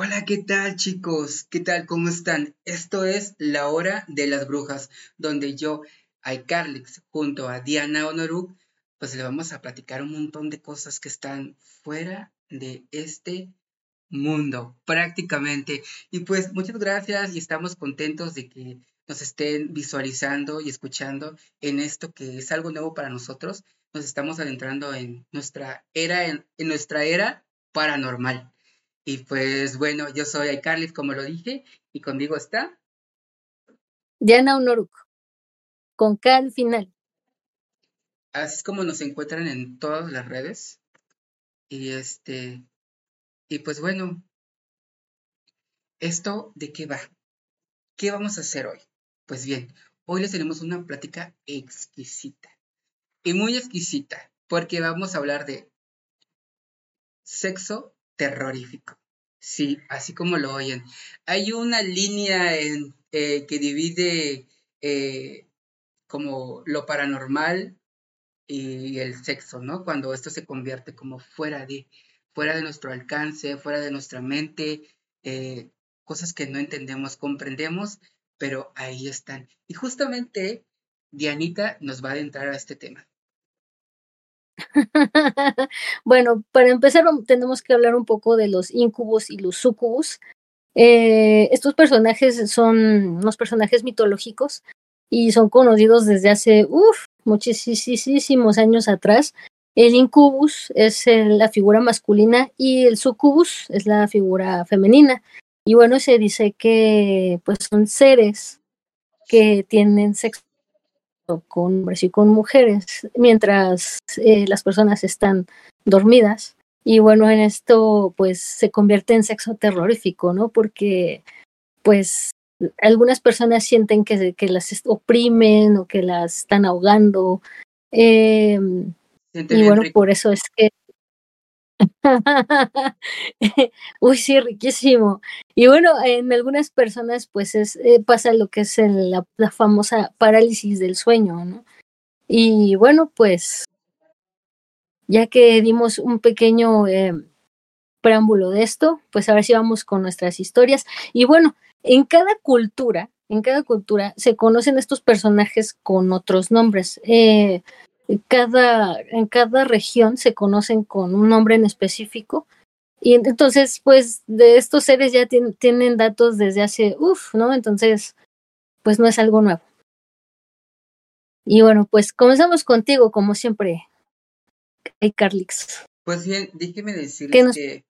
Hola, ¿qué tal chicos? ¿Qué tal? ¿Cómo están? Esto es La Hora de las Brujas, donde yo, iCarlix, junto a Diana Honoru, pues le vamos a platicar un montón de cosas que están fuera de este mundo, prácticamente. Y pues muchas gracias y estamos contentos de que nos estén visualizando y escuchando en esto que es algo nuevo para nosotros. Nos estamos adentrando en nuestra era, en, nuestra era paranormal. Y pues bueno, yo soy iCarly, como lo dije, y conmigo está Diana Honoruk, con K al final. Así es como nos encuentran en todas las redes. Y este, y pues bueno, ¿esto de qué va? ¿Qué vamos a hacer hoy? Pues bien, hoy les tenemos una plática exquisita. Y muy exquisita, porque vamos a hablar de sexo terrorífico. Sí, así como lo oyen. Hay una línea eh, que divide eh, como lo paranormal y el sexo, ¿no? Cuando esto se convierte como fuera de fuera de nuestro alcance, fuera de nuestra mente, eh, cosas que no entendemos, comprendemos, pero ahí están. Y justamente Dianita nos va a adentrar a este tema. bueno, para empezar tenemos que hablar un poco de los incubos y los sucubus. Eh, estos personajes son unos personajes mitológicos y son conocidos desde hace uf, muchísimos años atrás el incubus es la figura masculina y el sucubus es la figura femenina. Y bueno, se dice que pues son seres que tienen sexo con hombres y con mujeres mientras eh, las personas están dormidas. Y bueno, en esto pues se convierte en sexo terrorífico, ¿no? Porque pues algunas personas sienten que, que las oprimen o que las están ahogando. Eh, y bueno, por eso es que... Uy, sí, riquísimo. Y bueno, en algunas personas pues es, eh, pasa lo que es la, famosa parálisis del sueño, ¿no? Y bueno, pues ya que dimos un pequeño eh, preámbulo de esto, pues ahora sí vamos con nuestras historias. Y bueno, en cada cultura, en cada cultura se conocen estos personajes con otros nombres. Eh, cada, en cada región se conocen con un nombre en específico. Y entonces, pues, de estos seres ya tienen datos desde hace, uff, ¿no? Entonces, pues no es algo nuevo. Y bueno, pues comenzamos contigo, como siempre, Carlix. Pues bien, déjeme decirles que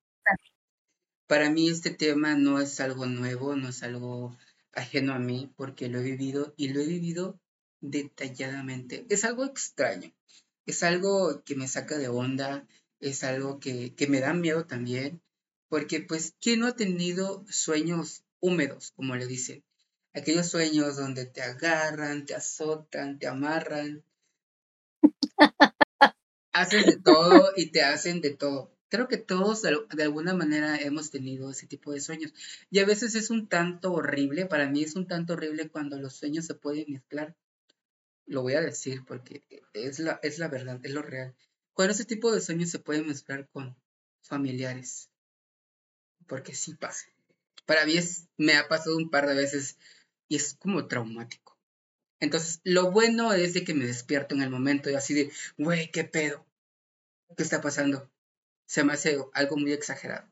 para mí este tema no es algo nuevo, no es algo ajeno a mí, porque lo he vivido y lo he vivido detalladamente. Es algo extraño, es algo que me saca de onda, es algo que, me da miedo también, porque pues, ¿quién no ha tenido sueños húmedos, como le dicen? Aquellos sueños donde te agarran, te azotan, te amarran, hacen de todo y te hacen de todo. Creo que todos de alguna manera hemos tenido ese tipo de sueños. Y a veces es un tanto horrible, para mí es un tanto horrible cuando los sueños se pueden mezclar lo voy a decir porque es la, es la verdad, es lo real. Cuando ese tipo de sueños se pueden mezclar con familiares, porque sí pasa. Para mí es, me ha pasado un par de veces y es como traumático. Entonces, lo bueno es de que me despierto en el momento y así de, güey, ¿qué pedo? ¿Qué está pasando? Se me hace algo muy exagerado.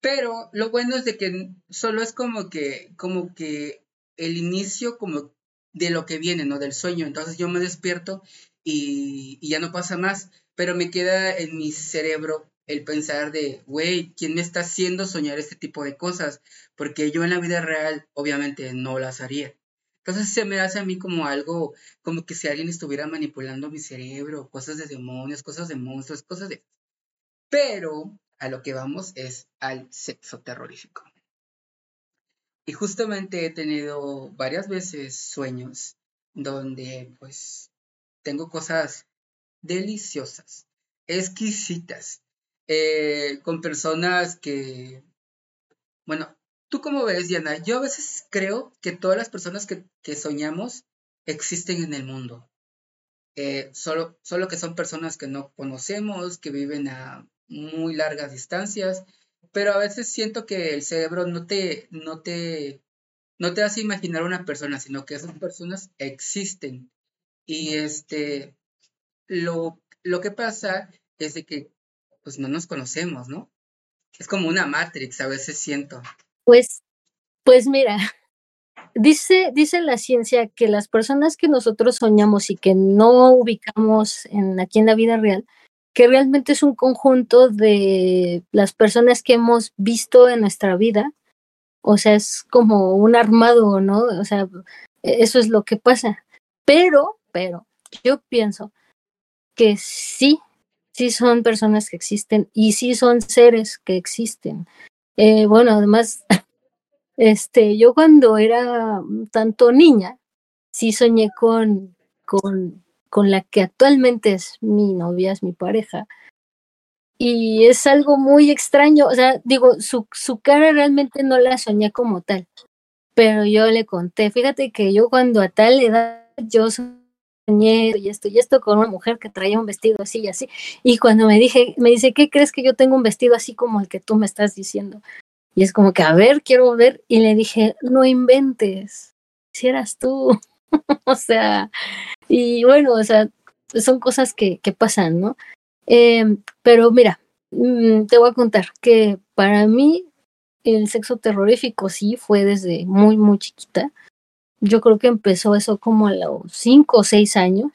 Pero lo bueno es de que solo es como que, como que el inicio como de lo que viene, ¿no? Del sueño. Entonces yo me despierto y, ya no pasa más, pero me queda en mi cerebro el pensar de, güey, ¿quién me está haciendo soñar este tipo de cosas? Porque yo en la vida real obviamente no las haría. Entonces se me hace a mí como algo, como que si alguien estuviera manipulando mi cerebro, cosas de demonios, cosas de monstruos, cosas de... Pero a lo que vamos es al sexo terrorífico. Y justamente he tenido varias veces sueños donde pues tengo cosas deliciosas, exquisitas, eh, con personas que, bueno, ¿tú cómo ves, Diana? Yo a veces creo que todas las personas que, soñamos existen en el mundo. Eh, solo, solo que son personas que no conocemos, que viven a muy largas distancias, pero a veces siento que el cerebro no te, no te, no te hace imaginar una persona, sino que esas personas existen. Y este, lo, lo que pasa es de que pues no nos conocemos, ¿no? Es como una Matrix, a veces siento. Pues, pues mira, dice, dice la ciencia que las personas que nosotros soñamos y que no ubicamos en, aquí en la vida real, que realmente es un conjunto de las personas que hemos visto en nuestra vida. O sea, es como un armado, ¿no? O sea, eso es lo que pasa. Pero, pero, yo pienso que sí, sí son personas que existen y sí son seres que existen. Eh, bueno, además, este, yo cuando era tanto niña, sí soñé con, con, con la que actualmente es mi novia, es mi pareja. Y es algo muy extraño, o sea, digo, su, su cara realmente no la soñé como tal, pero yo le conté, fíjate que yo cuando a tal edad yo y esto y esto con una mujer que traía un vestido así y así. Y cuando me dije, me dice, ¿qué crees que yo tengo un vestido así como el que tú me estás diciendo? Y es como que, a ver, quiero ver. Y le dije, no inventes, si eras tú. o sea, y bueno, o sea, son cosas que, que pasan, ¿no? Eh, pero mira, mm, te voy a contar que para mí el sexo terrorífico sí fue desde muy, muy chiquita yo creo que empezó eso como a los cinco o seis años,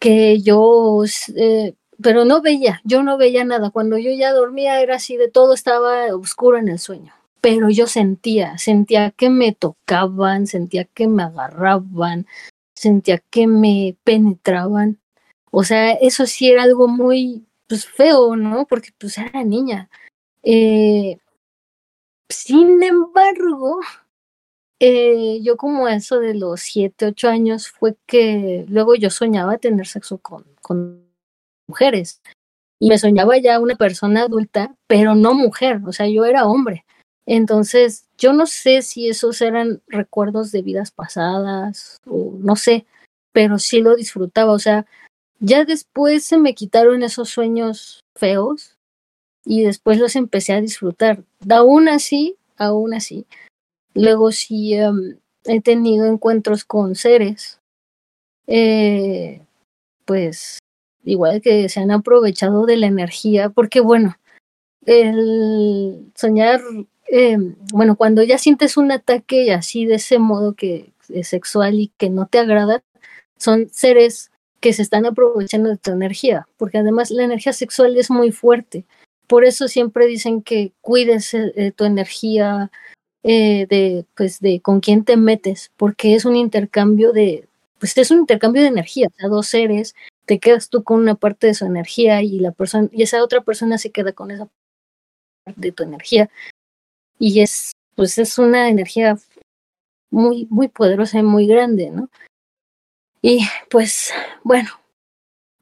que yo, eh, pero no veía, yo no veía nada. Cuando yo ya dormía era así de todo estaba oscuro en el sueño, pero yo sentía, sentía que me tocaban, sentía que me agarraban, sentía que me penetraban. O sea, eso sí era algo muy pues, feo, ¿no? Porque pues era niña. Eh, sin embargo, eh, yo como eso de los siete, ocho años fue que luego yo soñaba tener sexo con, con mujeres y me soñaba ya una persona adulta, pero no mujer, o sea, yo era hombre. Entonces, yo no sé si esos eran recuerdos de vidas pasadas o no sé, pero sí lo disfrutaba, o sea, ya después se me quitaron esos sueños feos y después los empecé a disfrutar. Aún así, aún así, Luego sí em, he tenido encuentros con seres, eh, pues igual que se han aprovechado de la energía, porque bueno, el soñar, em, bueno, cuando ya sientes un ataque así de ese modo que es sexual y que no te agrada, son seres que se están aprovechando de tu energía, porque además la energía sexual es muy fuerte. Por eso siempre dicen que cuides eh, tu energía, eh, de, pues, de con quién te metes, porque es un intercambio de, pues es un intercambio de energía, o sea, dos seres, te quedas tú con una parte de su energía y la persona, y esa otra persona se queda con esa de tu energía. Y es, pues es una energía muy, muy poderosa y muy grande, ¿no? Y pues, bueno,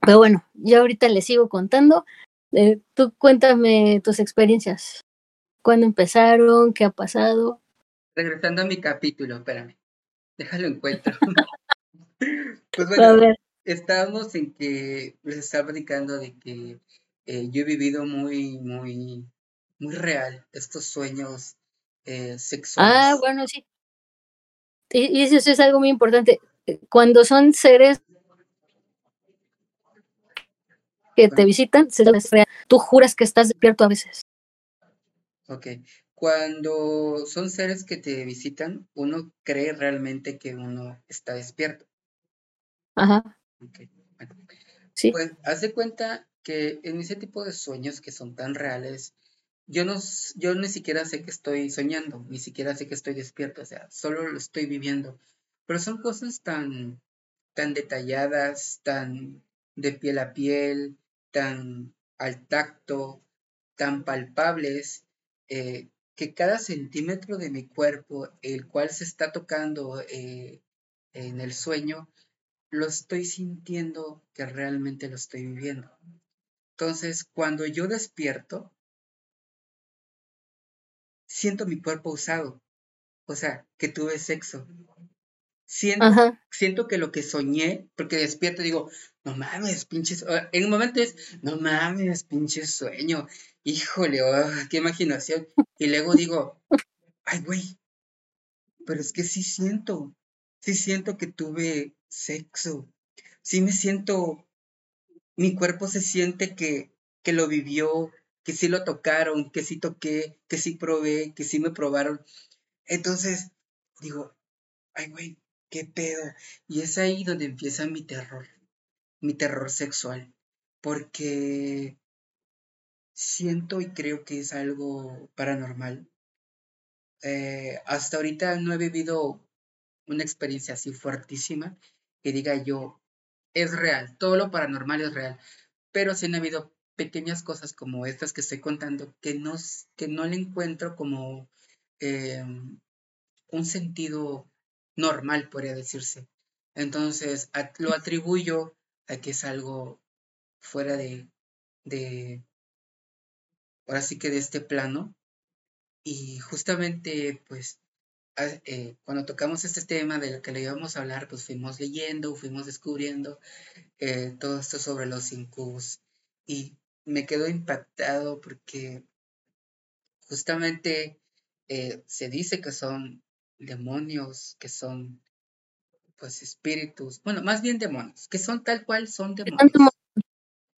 pero bueno, yo ahorita le sigo contando. Eh, tú cuéntame tus experiencias cuándo empezaron, qué ha pasado. Regresando a mi capítulo, espérame, déjalo encuentro. pues bueno, estábamos en que les estaba platicando de que eh, yo he vivido muy, muy, muy real estos sueños eh, sexuales. Ah, bueno, sí. Y, eso es algo muy importante. Cuando son seres que te visitan, tú juras que estás despierto a veces. Ok. Cuando son seres que te visitan, uno cree realmente que uno está despierto. Ajá. Okay. Sí. Pues haz de cuenta que en ese tipo de sueños que son tan reales, yo no, yo ni siquiera sé que estoy soñando, ni siquiera sé que estoy despierto, o sea, solo lo estoy viviendo. Pero son cosas tan, tan detalladas, tan de piel a piel, tan al tacto, tan palpables, eh, que cada centímetro de mi cuerpo, el cual se está tocando eh, en el sueño, lo estoy sintiendo que realmente lo estoy viviendo. Entonces, cuando yo despierto, siento mi cuerpo usado, o sea, que tuve sexo. Siento, siento que lo que soñé, porque despierto digo, no mames, pinches, en un momento es, no mames, pinche sueño, híjole, oh, qué imaginación. Y luego digo, ay, güey, pero es que sí siento, sí siento que tuve sexo, sí me siento, mi cuerpo se siente que, que lo vivió, que sí lo tocaron, que sí toqué, que sí probé, que sí me probaron. Entonces, digo, ay, güey, qué pedo. Y es ahí donde empieza mi terror, mi terror sexual, porque siento y creo que es algo paranormal. Eh, hasta ahorita no he vivido una experiencia así fuertísima que diga yo, es real, todo lo paranormal es real, pero sí han habido pequeñas cosas como estas que estoy contando que no, que no le encuentro como em, un sentido normal, podría decirse. Entonces, lo atribuyo a que es algo fuera de, de, ahora sí que de este plano. Y justamente, pues, eh, cuando tocamos este tema del que le íbamos a hablar, pues fuimos leyendo, fuimos descubriendo eh, todo esto sobre los incubos. Y me quedo impactado porque justamente eh, se dice que son demonios, que son pues espíritus, bueno, más bien demonios, que son tal cual son demonios.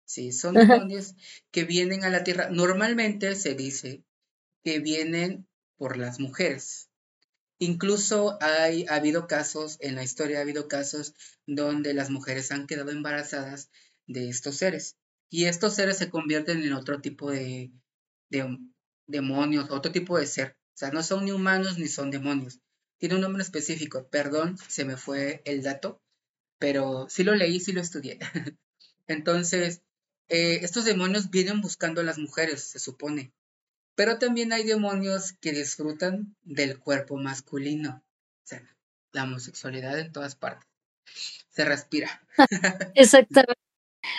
Sí, son demonios que vienen a la tierra. Normalmente se dice que vienen por las mujeres. Incluso hay, ha habido casos, en la historia ha habido casos donde las mujeres han quedado embarazadas de estos seres. Y estos seres se convierten en otro tipo de, de demonios, otro tipo de ser. O sea, no son ni humanos ni son demonios. Tiene un nombre específico. Perdón, se me fue el dato, pero sí lo leí, sí lo estudié. Entonces, eh, estos demonios vienen buscando a las mujeres, se supone. Pero también hay demonios que disfrutan del cuerpo masculino. O sea, la homosexualidad en todas partes. Se respira. Exactamente.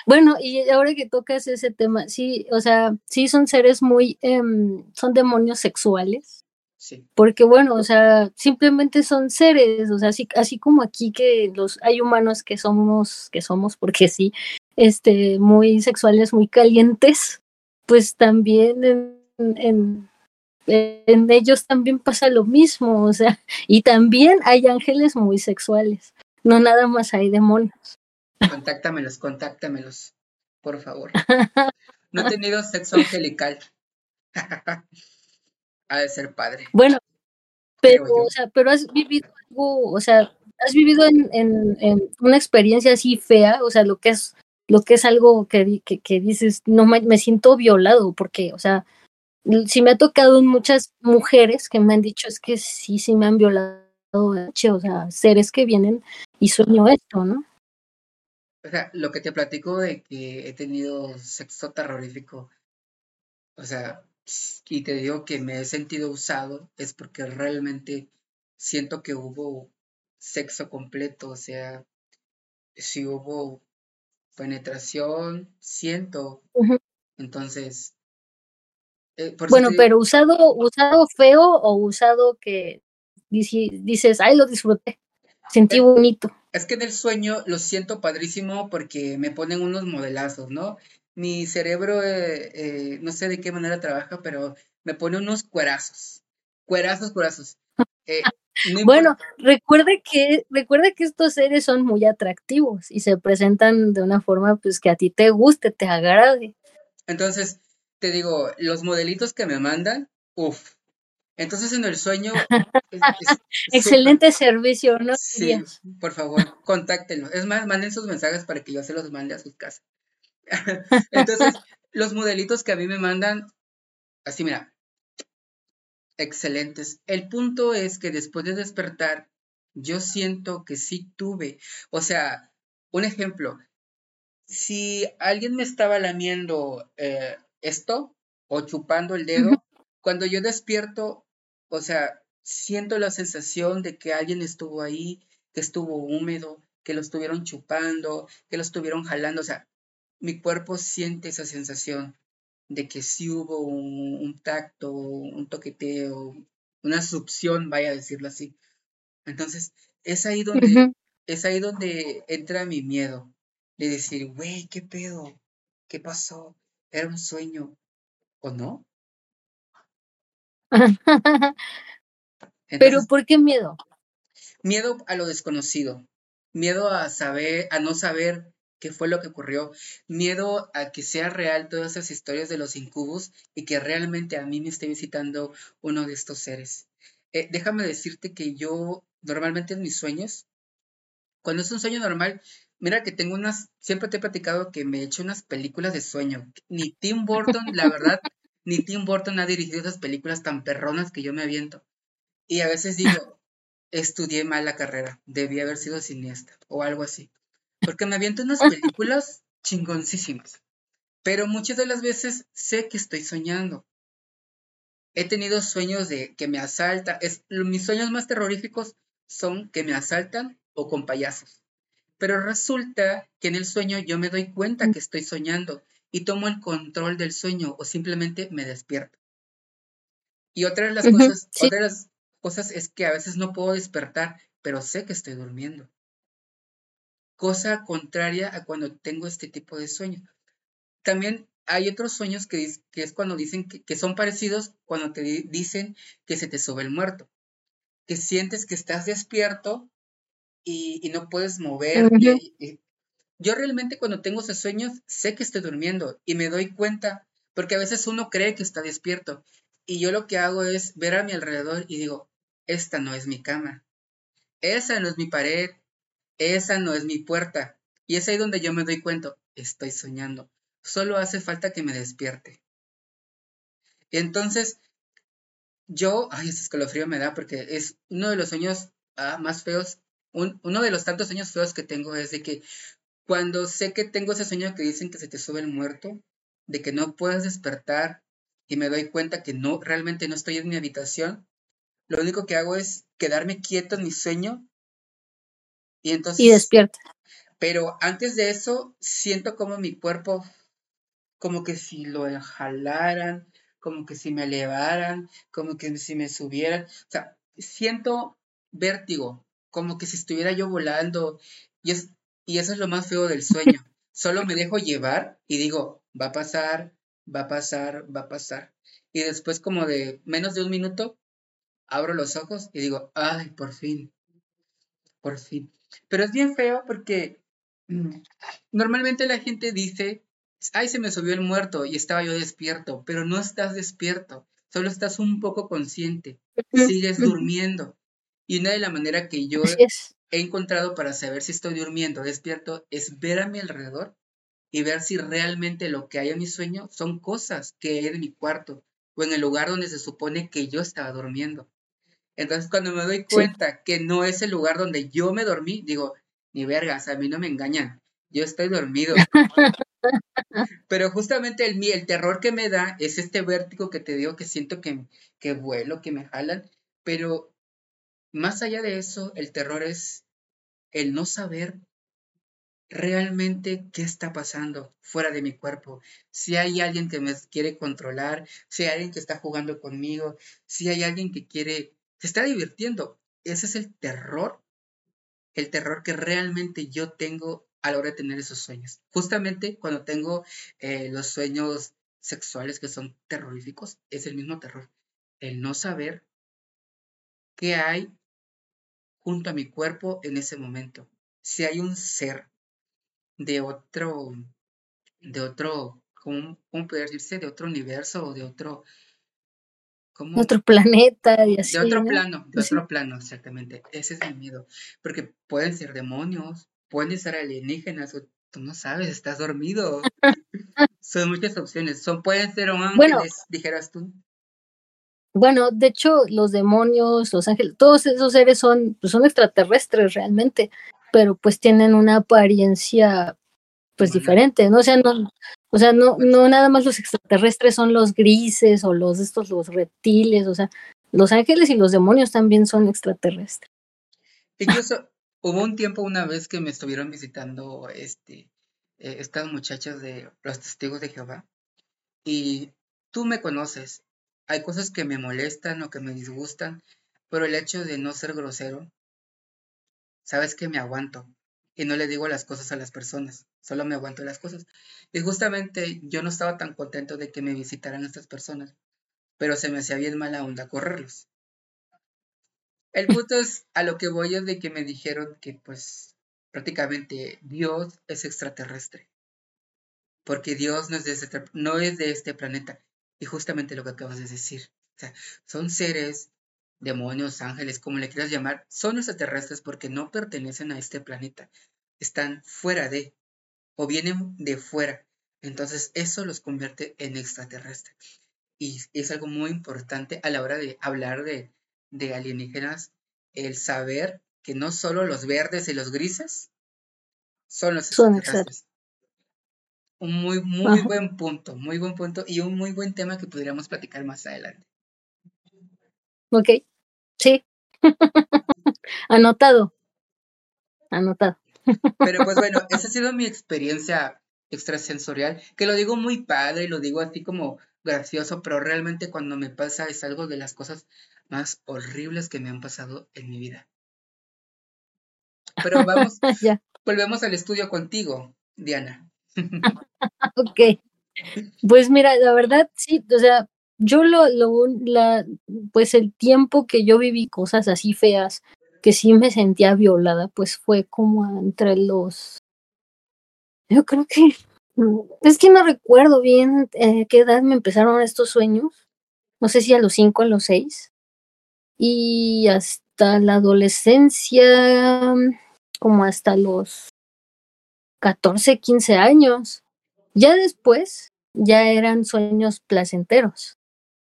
Bueno, y ahora que tocas ese tema, sí, o sea, sí son seres muy, em, son demonios sexuales. Sí. Porque bueno, o sea, simplemente son seres, o sea, así, así como aquí que los hay humanos que somos, que somos, porque sí, este, muy sexuales, muy calientes, pues también en, en, en ellos también pasa lo mismo, o sea, y también hay ángeles muy sexuales, no nada más hay demonios. Contáctamelos, contáctamelos, por favor. No he tenido sexo angelical. ha de ser padre. Bueno, pero, o sea, pero has vivido algo, o sea, has vivido en, en, en, una experiencia así fea, o sea, lo que es, lo que es algo que, que, que dices, no me, me, siento violado, porque, o sea, sí me ha tocado muchas mujeres que me han dicho es que sí, sí me han violado, o sea, seres que vienen y sueño esto, ¿no? O sea, lo que te platico de que he tenido sexo terrorífico, o sea, y te digo que me he sentido usado, es porque realmente siento que hubo sexo completo, o sea, si hubo penetración, siento. Entonces. Eh, bueno, pero usado, usado feo o usado que dices, ay, lo disfruté, sentí bonito. Es que en el sueño lo siento padrísimo porque me ponen unos modelazos, ¿no? Mi cerebro, eh, eh, no sé de qué manera trabaja, pero me pone unos cuerazos. Cuerazos, cuerazos. Eh, bueno, recuerde que, recuerde que estos seres son muy atractivos y se presentan de una forma pues que a ti te guste, te agrade. Entonces, te digo, los modelitos que me mandan, uff, entonces en el sueño... Excelente servicio, ¿no? Sí, por favor, contáctenlo. Es más, manden sus mensajes para que yo se los mande a sus casas. Entonces, los modelitos que a mí me mandan, así mira, excelentes. El punto es que después de despertar, yo siento que sí tuve, o sea, un ejemplo, si alguien me estaba lamiendo eh, esto o chupando el dedo, cuando yo despierto, o sea, siento la sensación de que alguien estuvo ahí, que estuvo húmedo, que lo estuvieron chupando, que lo estuvieron jalando. O sea, mi cuerpo siente esa sensación de que sí hubo un, tacto, un toqueteo, una succión, vaya a decirlo así. Entonces, es ahí donde, es ahí donde entra mi miedo de decir, güey, ¿qué pedo? ¿Qué pasó? Era un sueño ¿O no? Pero ¿por qué miedo? Miedo a lo desconocido, miedo a saber, a no saber qué fue lo que ocurrió, miedo a que sea real todas esas historias de los incubos y que realmente a mí me esté visitando uno de estos seres. Eh, déjame decirte que yo normalmente en mis sueños, cuando es un sueño normal, mira que tengo unas, siempre te he platicado que me he hecho unas películas de sueño. Ni Tim Burton, la verdad, ni Tim Burton ha dirigido esas películas tan perronas que yo me aviento. Y a veces digo, estudié mal la carrera, debí haber sido cineasta o algo así. Porque me aviento unas películas chingoncísimas. Pero muchas de las veces sé que estoy soñando. He tenido sueños de que me asaltan. Es, mis sueños más terroríficos son que me asaltan o con payasos. Pero resulta que en el sueño yo me doy cuenta que estoy soñando y tomo el control del sueño o simplemente me despierto. Y otra de las cosas, otra de las cosas es que a veces no puedo despertar, pero sé que estoy durmiendo. Cosa contraria a cuando tengo este tipo de sueños. También hay otros sueños que, es cuando dicen que, son parecidos cuando te dicen que se te sube el muerto. Que sientes que estás despierto y, no puedes moverte. Yo realmente cuando tengo esos sueños sé que estoy durmiendo y me doy cuenta, porque a veces uno cree que está despierto. Y yo lo que hago es ver a mi alrededor y digo, esta no es mi cama, esa no es mi pared, esa no es mi puerta. Y es ahí donde yo me doy cuenta, estoy soñando. Solo hace falta que me despierte. entonces, yo, ay, ese escalofrío me da porque es uno de los sueños ah, más feos, uno de los tantos sueños feos que tengo es de que cuando sé que tengo ese sueño que dicen que se te sube el muerto, de que no puedes despertar y me doy cuenta que no, realmente no estoy en mi habitación, lo único que hago es quedarme quieto en mi sueño y entonces... Y despierta. Pero antes de eso, siento como mi cuerpo, como que si lo jalaran, como que si me elevaran, como que si me subieran. O sea, siento vértigo, como que si estuviera yo volando. Y, es, y eso es lo más feo del sueño. Solo me dejo llevar y digo, va a pasar, va a pasar, va a pasar. Y después como de menos de un minuto, abro los ojos y digo, ay, por fin, por fin. Pero es bien feo porque mm, normalmente la gente dice, ay, se me subió el muerto y estaba yo despierto, pero no estás despierto, solo estás un poco consciente, sigues durmiendo. Y una de las maneras que yo he encontrado para saber si estoy durmiendo o despierto es ver a mi alrededor y ver si realmente lo que hay en mi sueño son cosas que hay en mi cuarto o en el lugar donde se supone que yo estaba durmiendo. Entonces, cuando me doy cuenta que no es el lugar donde yo me dormí, digo, ni vergas, a mí no me engañan, yo estoy dormido. Pero justamente el, el terror que me da es este vértigo que te digo que siento que, que vuelo, que me jalan. Pero más allá de eso, el terror es el no saber realmente qué está pasando fuera de mi cuerpo. Si hay alguien que me quiere controlar, si hay alguien que está jugando conmigo, si hay alguien que quiere se está divirtiendo. Ese es el terror, el terror que realmente yo tengo a la hora de tener esos sueños. Justamente cuando tengo eh, los sueños sexuales que son terroríficos, es el mismo terror. El no saber qué hay junto a mi cuerpo en ese momento. Si hay un ser de otro, de otro, ¿cómo, cómo poder decirse? De otro universo o de otro, otro planeta y así. De otro plano, de otro plano, exactamente. Ese es el miedo. Porque pueden ser demonios, pueden ser alienígenas, o tú no sabes, estás dormido. Son muchas opciones. Son, pueden ser ángeles, dijeras tú. Bueno, de hecho, los demonios, los ángeles, todos esos seres son, pues, son extraterrestres realmente, pero pues tienen una apariencia pues diferente, ¿no? O sea, no, o sea, no, no nada más los extraterrestres son los grises o los estos, los reptiles, o sea, los ángeles y los demonios también son extraterrestres. Incluso hubo un tiempo una vez que me estuvieron visitando este, eh, estas muchachas de los testigos de Jehová y tú me conoces. Hay cosas que me molestan o que me disgustan, pero el hecho de no ser grosero, sabes que me aguanto y no le digo las cosas a las personas, solo me aguanto las cosas. Y justamente yo no estaba tan contento de que me visitaran estas personas, pero se me hacía bien mala onda correrlos. El punto es, a lo que voy es de que me dijeron que pues prácticamente Dios es extraterrestre, porque Dios no es de este, no es de este planeta, y justamente lo que acabas de decir, o sea, son seres demonios, ángeles, como le quieras llamar, son extraterrestres porque no pertenecen a este planeta. Están fuera de, o vienen de fuera. Entonces eso los convierte en extraterrestres. Y es algo muy importante a la hora de hablar de, de alienígenas, el saber que no solo los verdes y los grises son los extraterrestres. Un muy, muy buen punto, muy buen punto y un muy buen tema que podríamos platicar más adelante. Ok, sí. Anotado. Anotado. Pero pues bueno, esa ha sido mi experiencia extrasensorial, que lo digo muy padre, lo digo así como gracioso, pero realmente cuando me pasa es algo de las cosas más horribles que me han pasado en mi vida. Pero vamos, volvemos al estudio contigo, Diana. ok. Pues mira, la verdad, sí, o sea, yo lo, lo, la, pues el tiempo que yo viví cosas así feas, que sí me sentía violada, pues fue como entre los, yo creo que, es que no recuerdo bien eh, qué edad me empezaron estos sueños, no sé si a los cinco, a los seis, y hasta la adolescencia, como hasta los 14, 15 años. Ya después, ya eran sueños placenteros.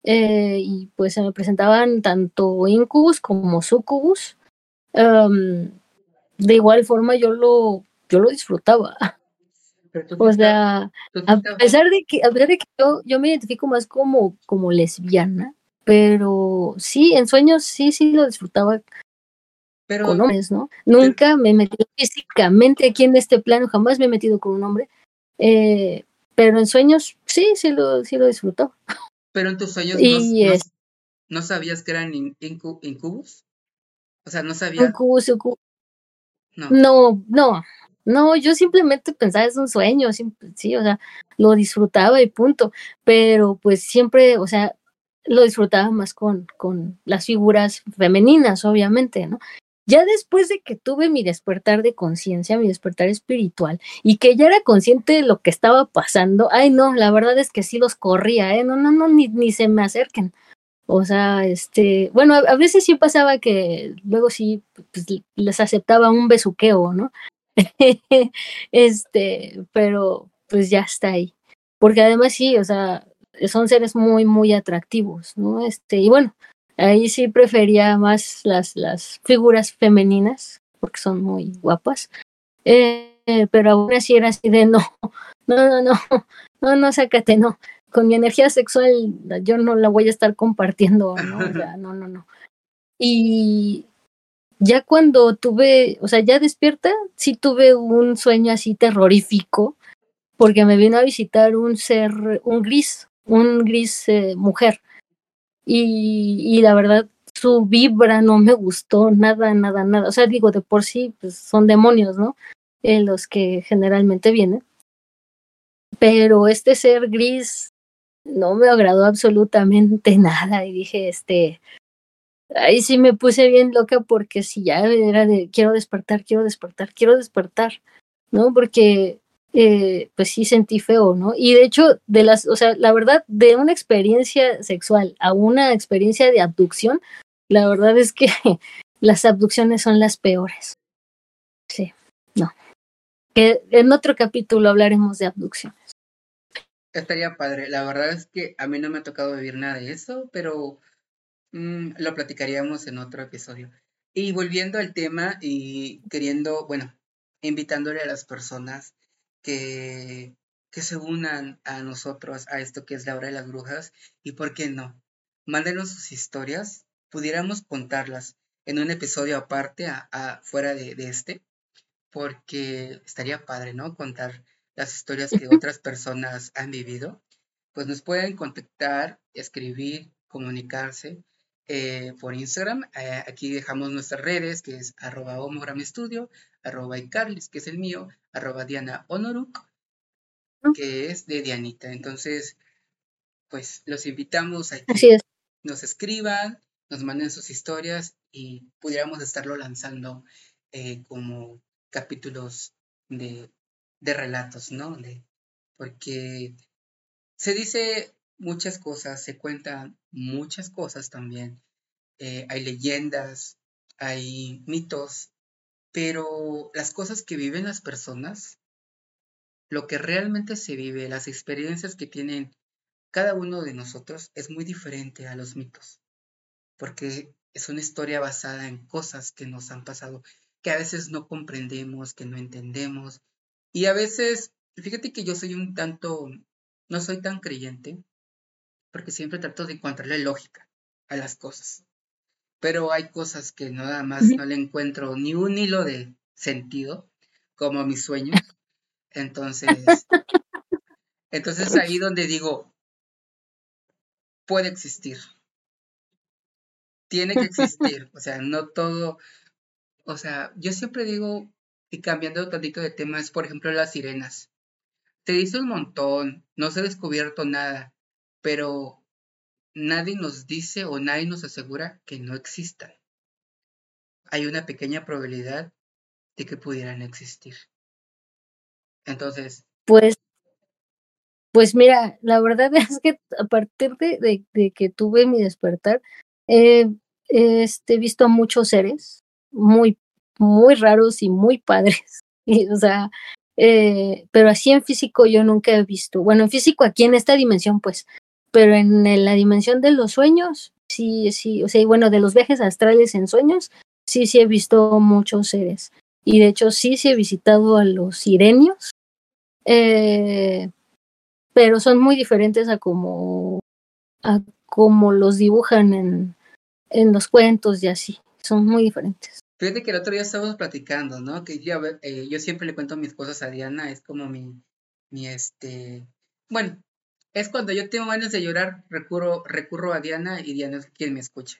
Eh, y pues se me presentaban tanto incubus como sucubus. de igual forma yo lo, yo lo disfrutaba. O sea, a pesar de que, a pesar de que yo, yo me identifico más como, como lesbiana, pero sí, en sueños sí, sí lo disfrutaba pero, con hombres, ¿no? Nunca me he metido físicamente aquí en este plano, jamás me he metido con un hombre, eh, pero en sueños sí, sí lo, sí lo disfrutó. Pero en tus sueños no, sabías que eran incubus. O sea, no sabías. Incubus. No. no, no, no, yo simplemente pensaba es un sueño, sí, o sea, lo disfrutaba y punto, pero pues siempre, o sea, lo disfrutaba más con, con las figuras femeninas, obviamente, ¿no? Ya después de que tuve mi despertar de conciencia, mi despertar espiritual, y que ya era consciente de lo que estaba pasando, ay no, la verdad es que sí los corría, ¿eh? No, no, no, ni, ni se me acerquen. O sea, este, bueno, a, veces sí pasaba que luego sí pues, les aceptaba un besuqueo, ¿no? este, pero pues ya está ahí. Porque además sí, o sea, son seres muy, muy atractivos, ¿no? Este, y bueno, Ahí sí prefería más las, las figuras femeninas, porque son muy guapas. Eh, pero aún así era así de no, no, no, no, no, no, sácate, no. Con mi energía sexual yo no la voy a estar compartiendo, ¿no? O sea, no, no, no. Y ya cuando tuve, o sea, ya despierta, sí tuve un sueño así terrorífico, porque me vino a visitar un ser, un gris, un gris eh, mujer y, la verdad su vibra no me gustó nada, nada, nada. O sea, digo, de por sí, pues son demonios, ¿no? En los que generalmente vienen. Pero este ser gris no me agradó absolutamente nada y dije, este, ahí sí me puse bien loca porque si ya era de quiero despertar, quiero despertar, quiero despertar, ¿no? Porque eh, pues sí sentí feo, ¿no? Y de hecho, de las, o sea, la verdad, de una experiencia sexual a una experiencia de abducción, la verdad es que las abducciones son las peores. Sí, no. Que en otro capítulo hablaremos de abducciones. Estaría padre. La verdad es que a mí no me ha tocado vivir nada de eso, pero mm, lo platicaríamos en otro episodio. Y volviendo al tema y queriendo, bueno, invitándole a las personas que, que se unan a nosotros, a esto que es la hora de las brujas, y por qué no, mándenos sus historias, pudiéramos contarlas en un episodio aparte, a, fuera de, de, este, porque estaría padre, ¿no? Contar las historias que otras personas han vivido. Pues nos pueden contactar, escribir, comunicarse eh, por Instagram. Eh, aquí dejamos nuestras redes, que es arroba homogramestudio, arroba icarlis, que es el mío, arroba Diana Honoruk, que es de Dianita. Entonces, pues los invitamos a que nos escriban, nos manden sus historias y pudiéramos estarlo lanzando eh, como capítulos de, de relatos, ¿no? De, porque se dice muchas cosas, se cuentan muchas cosas también. Eh, hay leyendas, hay mitos, pero las cosas que viven las personas, lo que realmente se vive, las experiencias que tienen cada uno de nosotros es muy diferente a los mitos, porque es una historia basada en cosas que nos han pasado, que a veces no comprendemos, que no entendemos, y a veces, fíjate que yo soy un tanto, no soy tan creyente, porque siempre trato de encontrarle lógica a las cosas. Pero hay cosas que nada más no le encuentro ni un hilo de sentido, como mis sueños. Entonces, entonces ahí donde digo, puede existir. Tiene que existir. O sea, no todo. O sea, yo siempre digo, y cambiando tantito de tema, es por ejemplo las sirenas. Se dice un montón, no se ha descubierto nada, pero nadie nos dice o nadie nos asegura que no existan. Hay una pequeña probabilidad de que pudieran existir. Entonces. Pues, pues mira, la verdad es que a partir de, que tuve mi despertar, he este, visto a muchos seres muy, muy raros y muy padres. Y, o sea, eh, pero así en físico yo nunca he visto. Bueno, en físico aquí en esta dimensión, pues, pero en la dimensión de los sueños, sí, sí, o sea, bueno, de los viajes astrales en sueños, sí, sí he visto muchos seres. Y de hecho, sí, sí he visitado a los sirenios, eh, pero son muy diferentes a como, a como los dibujan en, en los cuentos y así, son muy diferentes. Fíjate que el otro día estábamos platicando, ¿no? Que yo, eh, yo siempre le cuento mis cosas a Diana, es como mi, mi este, bueno, es cuando yo tengo ganas de llorar, recurro, recurro a Diana y Diana es quien me escucha.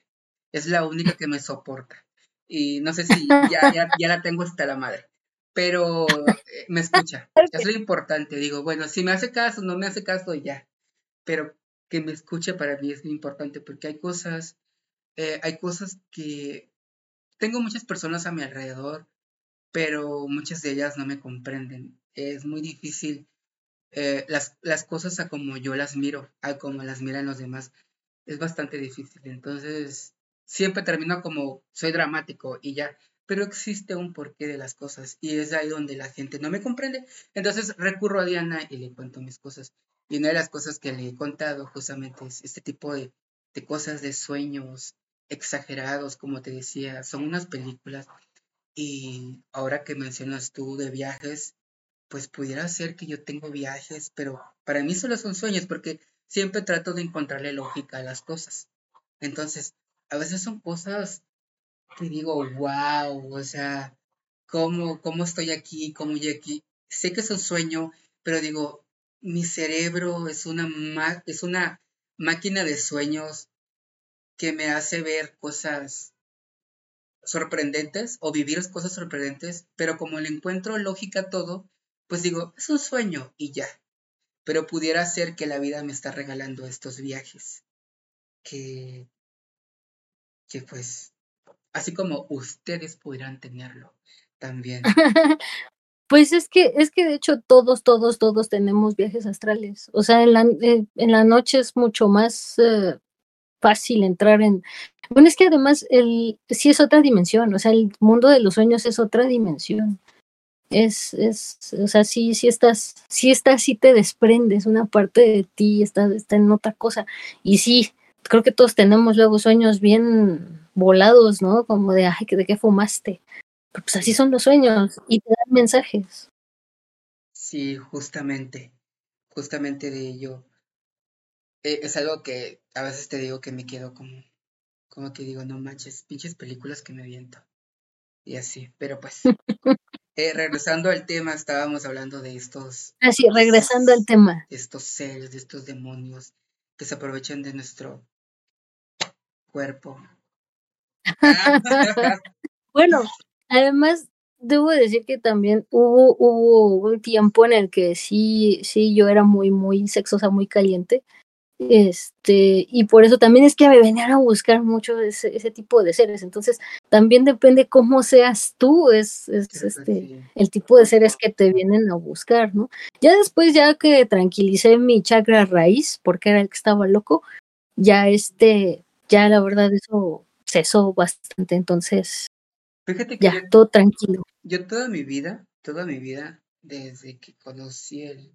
Es la única que me soporta. Y no sé si ya, ya, la tengo hasta la madre, pero eh, me escucha. Es lo importante. Digo, bueno, si me hace caso, no me hace caso, ya. Pero que me escuche para mí es muy importante porque hay cosas, eh, hay cosas que tengo muchas personas a mi alrededor, pero muchas de ellas no me comprenden. Es muy difícil eh, las, las cosas a como yo las miro, a como las miran los demás, es bastante difícil. Entonces, siempre termino como soy dramático y ya, pero existe un porqué de las cosas y es ahí donde la gente no me comprende. Entonces recurro a Diana y le cuento mis cosas. Y una de las cosas que le he contado justamente es este tipo de, de cosas de sueños exagerados, como te decía, son unas películas. Y ahora que mencionas tú de viajes, pues pudiera ser que yo tengo viajes, pero para mí solo son sueños porque siempre trato de encontrarle lógica a las cosas. Entonces, a veces son cosas que digo, wow, o sea, ¿cómo, cómo estoy aquí? ¿Cómo yo aquí? Sé que es un sueño, pero digo, mi cerebro es una, es una máquina de sueños que me hace ver cosas sorprendentes o vivir cosas sorprendentes, pero como le encuentro lógica a todo, pues digo, es un sueño y ya. Pero pudiera ser que la vida me está regalando estos viajes. Que, que pues, así como ustedes pudieran tenerlo también. Pues es que, es que de hecho todos, todos, todos tenemos viajes astrales. O sea, en la, eh, en la noche es mucho más eh, fácil entrar en... Bueno, es que además el, sí es otra dimensión, o sea, el mundo de los sueños es otra dimensión es, es, o sea, sí, sí estás, sí estás, sí te desprendes, una parte de ti está, está en otra cosa. Y sí, creo que todos tenemos luego sueños bien volados, ¿no? Como de, ay, ¿de qué fumaste? pues así son los sueños y te dan mensajes. Sí, justamente, justamente de ello. Eh, es algo que a veces te digo que me quedo como, como que digo, no manches, pinches películas que me viento. Y así, pero pues Eh, regresando al tema, estábamos hablando de estos. Así, ah, regresando al tema. estos seres, de estos demonios que se aprovechan de nuestro. cuerpo. bueno, además debo decir que también hubo, hubo un tiempo en el que sí, sí, yo era muy, muy sexosa, muy caliente. Este, y por eso también es que me venían a buscar mucho ese, ese tipo de seres. Entonces, también depende cómo seas tú, es, es este, el tipo de seres que te vienen a buscar, ¿no? Ya después, ya que tranquilicé mi chakra raíz, porque era el que estaba loco, ya este, ya la verdad eso cesó bastante, entonces Fíjate que ya, todo tranquilo. Yo toda mi vida, toda mi vida, desde que conocí el,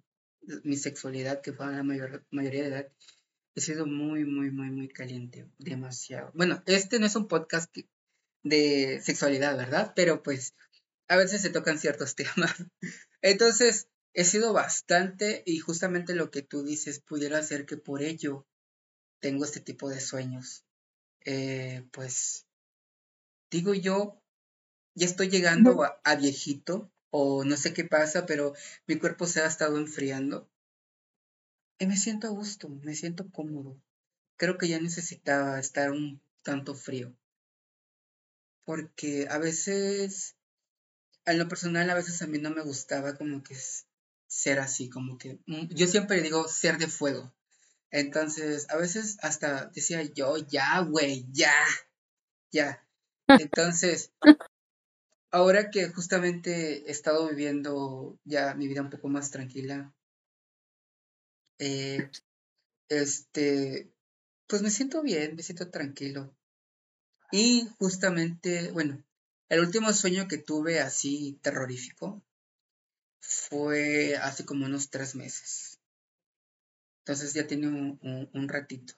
mi sexualidad, que fue a la mayor, mayoría de edad, he sido muy, muy, muy, muy caliente, demasiado. Bueno, este no es un podcast de sexualidad, ¿verdad? Pero pues a veces se tocan ciertos temas. Entonces, he sido bastante y justamente lo que tú dices pudiera ser que por ello tengo este tipo de sueños. Eh, pues digo yo, ya estoy llegando a, viejito o no sé qué pasa, pero mi cuerpo se ha estado enfriando. Y me siento a gusto, me siento cómodo. Creo que ya necesitaba estar un tanto frío. Porque a veces, en lo personal, a veces a mí no me gustaba como que ser así, como que mm, yo siempre digo ser de fuego. Entonces, a veces hasta decía yo, ya, güey, ya, ya. Entonces, ahora que justamente he estado viviendo ya mi vida un poco más tranquila, eh, este, pues me siento bien, me siento tranquilo. Y justamente, bueno, el último sueño que tuve así terrorífico fue hace como unos tres meses. Entonces ya tiene un, ratito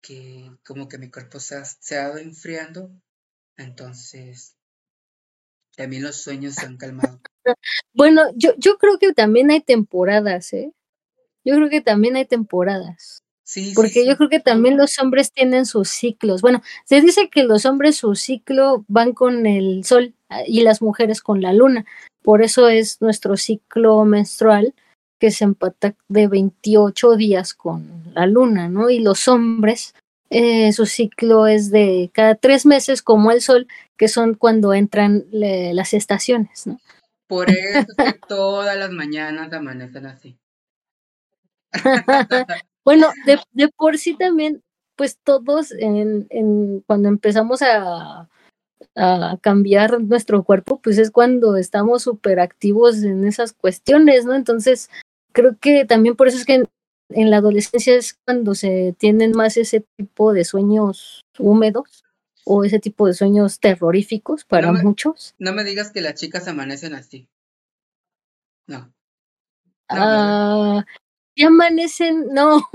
que como que mi cuerpo se ha, se ha ido enfriando. Entonces, también los sueños se han calmado. Bueno, yo, yo creo que también hay temporadas, ¿eh? Yo creo que también hay temporadas. Sí, porque yo creo que también los hombres tienen sus ciclos. Bueno, se dice que los hombres su ciclo van con el sol ah, y las mujeres con la luna. Por eso es nuestro ciclo menstrual que se empata de 28 días con la luna, ¿no? Y los hombres, eh, su ciclo es de cada tres meses como el sol, que son cuando entran las estaciones, ¿no? Por eso que todas las mañanas amanecen así. bueno, de, de, por sí también, pues todos en, en cuando empezamos a, a, cambiar nuestro cuerpo, pues es cuando estamos súper activos en esas cuestiones, ¿no? Entonces, creo que también por eso es que en, en la adolescencia es cuando se tienen más ese tipo de sueños húmedos o ese tipo de sueños terroríficos para muchos. No me digas que las chicas amanecen así. No. ah, y amanecen, no,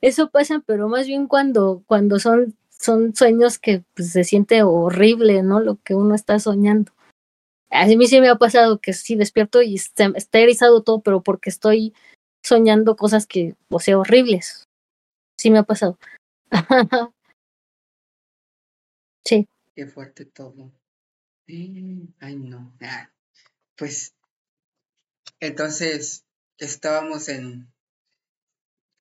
eso pasa, pero más bien cuando, cuando son, son sueños que pues, se siente horrible, ¿no? Lo que uno está soñando. A mí sí me ha pasado que sí despierto y está, erizado todo, pero porque estoy soñando cosas que, o sea, horribles. Sí me ha pasado. sí. Qué fuerte todo. Ay, no. Ah, pues, entonces, estábamos en,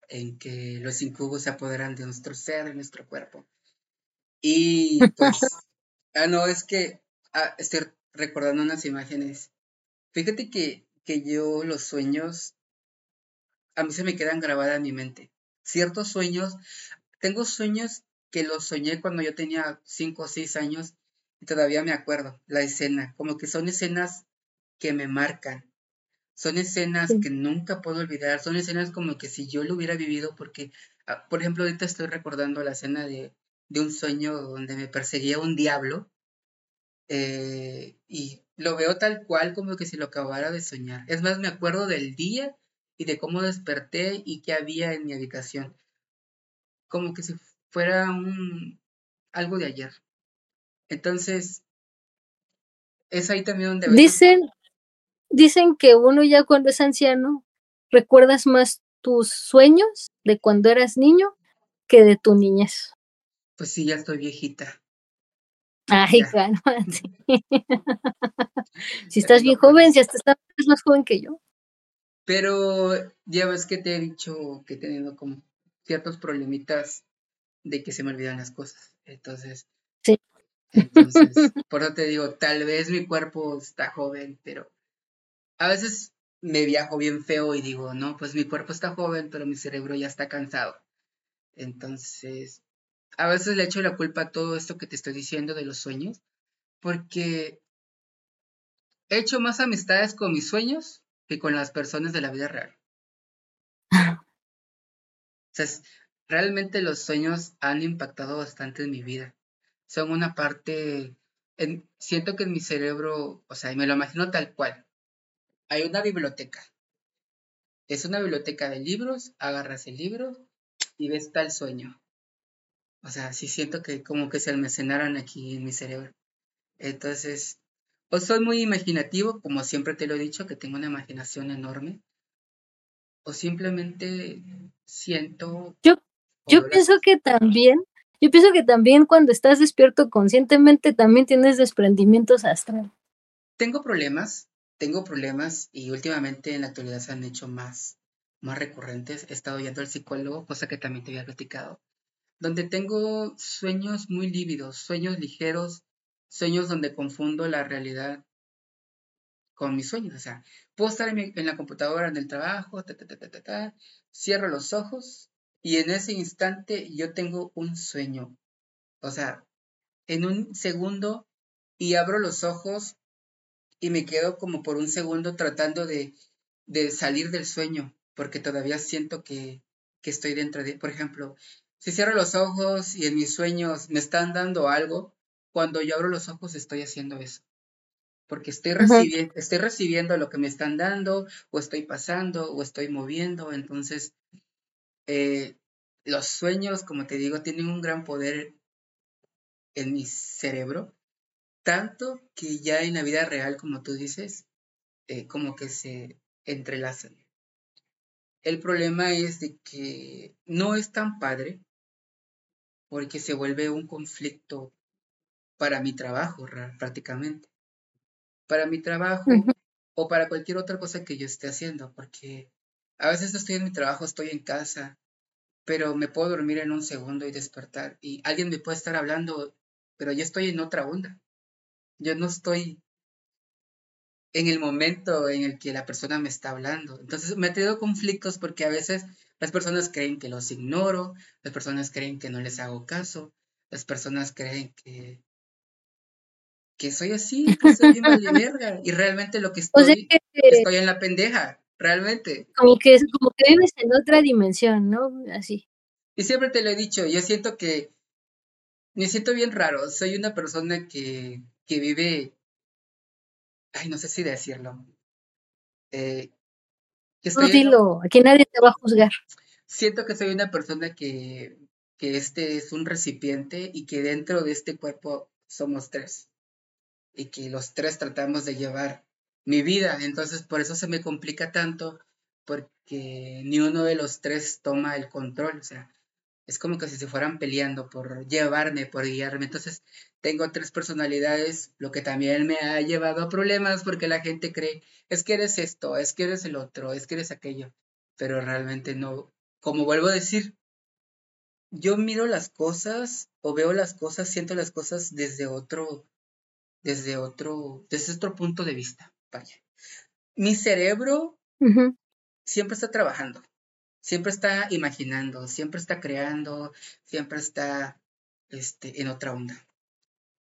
en que los incubos se apoderan de nuestro ser, de nuestro cuerpo. Y pues, ah, no, es que ah, estoy recordando unas imágenes. Fíjate que, que yo los sueños, a mí se me quedan grabadas en mi mente. Ciertos sueños, tengo sueños que los soñé cuando yo tenía 5 o 6 años y todavía me acuerdo la escena, como que son escenas que me marcan. Son escenas que nunca puedo olvidar, son escenas como que si yo lo hubiera vivido, porque, ah, por ejemplo, ahorita estoy recordando la escena de, de un sueño donde me perseguía un diablo eh, y lo veo tal cual como que si lo acabara de soñar. Es más, me acuerdo del día y de cómo desperté y qué había en mi habitación. Como que si fuera un algo de ayer. Entonces, es ahí también donde... Dicen, dicen que uno ya cuando es anciano recuerdas más tus sueños de cuando eras niño que de tu niñez. Pues sí, ya estoy viejita. Ay, cálmate. si estás bien joven, si hasta estás más joven que yo. Pero ya ves que te he dicho que he tenido como ciertos problemitas de que se me olvidan las cosas. Entonces, sí. Entonces, por eso te digo, tal vez mi cuerpo está joven, pero a veces me viajo bien feo y digo, no, pues mi cuerpo está joven, pero mi cerebro ya está cansado. Entonces, a veces le echo la culpa a todo esto que te estoy diciendo de los sueños, porque he hecho más amistades con mis sueños que con las personas de la vida real. O sea, realmente los sueños han impactado bastante en mi vida. Son una parte, siento que en mi cerebro, o sea, y me lo imagino tal cual. Hay una biblioteca. Es una biblioteca de libros, agarras el libro y ves tal sueño. O sea, sí siento que como que se almacenaran aquí en mi cerebro. Entonces, o soy muy imaginativo, como siempre te lo he dicho, que tengo una imaginación enorme, o simplemente siento... Yo, yo pienso que también, yo pienso que también cuando estás despierto conscientemente también tienes desprendimientos astral. Tengo problemas, tengo problemas y últimamente en la actualidad se han hecho más, más recurrentes. He estado yendo al psicólogo, cosa que también te había platicado, donde tengo sueños muy lívidos, sueños ligeros, sueños donde confundo la realidad con mis sueños. O sea, puedo estar en, la computadora, en el trabajo, cierro los ojos y en ese instante yo tengo un sueño. O sea, en un segundo y abro los ojos y me quedo como por un segundo tratando de, de salir del sueño, porque todavía siento que, que estoy dentro de, por ejemplo, si cierro los ojos y en mis sueños me están dando algo, cuando yo abro los ojos estoy haciendo eso. Porque estoy, recibiendo, estoy recibiendo lo que me están dando, o estoy pasando, o estoy moviendo. Entonces, eh, los sueños, como te digo, tienen un gran poder en mi cerebro. Tanto que ya en la vida real, como tú dices, eh, como que se entrelazan. El problema es de que no es tan padre porque se vuelve un conflicto para mi trabajo prácticamente. Para mi trabajo o para cualquier otra cosa que yo esté haciendo, porque a veces estoy en mi trabajo, estoy en casa, pero me puedo dormir en un segundo y despertar y alguien me puede estar hablando, pero yo estoy en otra onda. Yo no estoy en el momento en el que la persona me está hablando. Entonces me he tenido conflictos porque a veces las personas creen que los ignoro, las personas creen que no les hago caso, las personas creen que que soy así, que soy bien verga, y realmente lo que estoy, estoy en la pendeja, realmente. Como que, como que vives en otra dimensión, ¿no? Así. Y siempre te lo he dicho, yo siento que me siento bien raro, soy una persona que, que vive, ay, no sé si decirlo. Eh, no, dilo, aquí nadie te va a juzgar. Siento que soy una persona que, que este es un recipiente y que dentro de este cuerpo somos tres y que los tres tratamos de llevar mi vida. Entonces, por eso se me complica tanto, porque ni uno de los tres toma el control. O sea, es como que si se fueran peleando por llevarme, por guiarme. Entonces, tengo tres personalidades, lo que también me ha llevado a problemas porque la gente cree, es que eres esto, es que eres el otro, es que eres aquello. Pero realmente no. Como vuelvo a decir, yo miro las cosas o veo las cosas, siento las cosas desde otro desde otro, desde otro punto de vista. Vaya. Mi cerebro siempre está trabajando, siempre está imaginando, siempre está creando, siempre está este, en otra onda.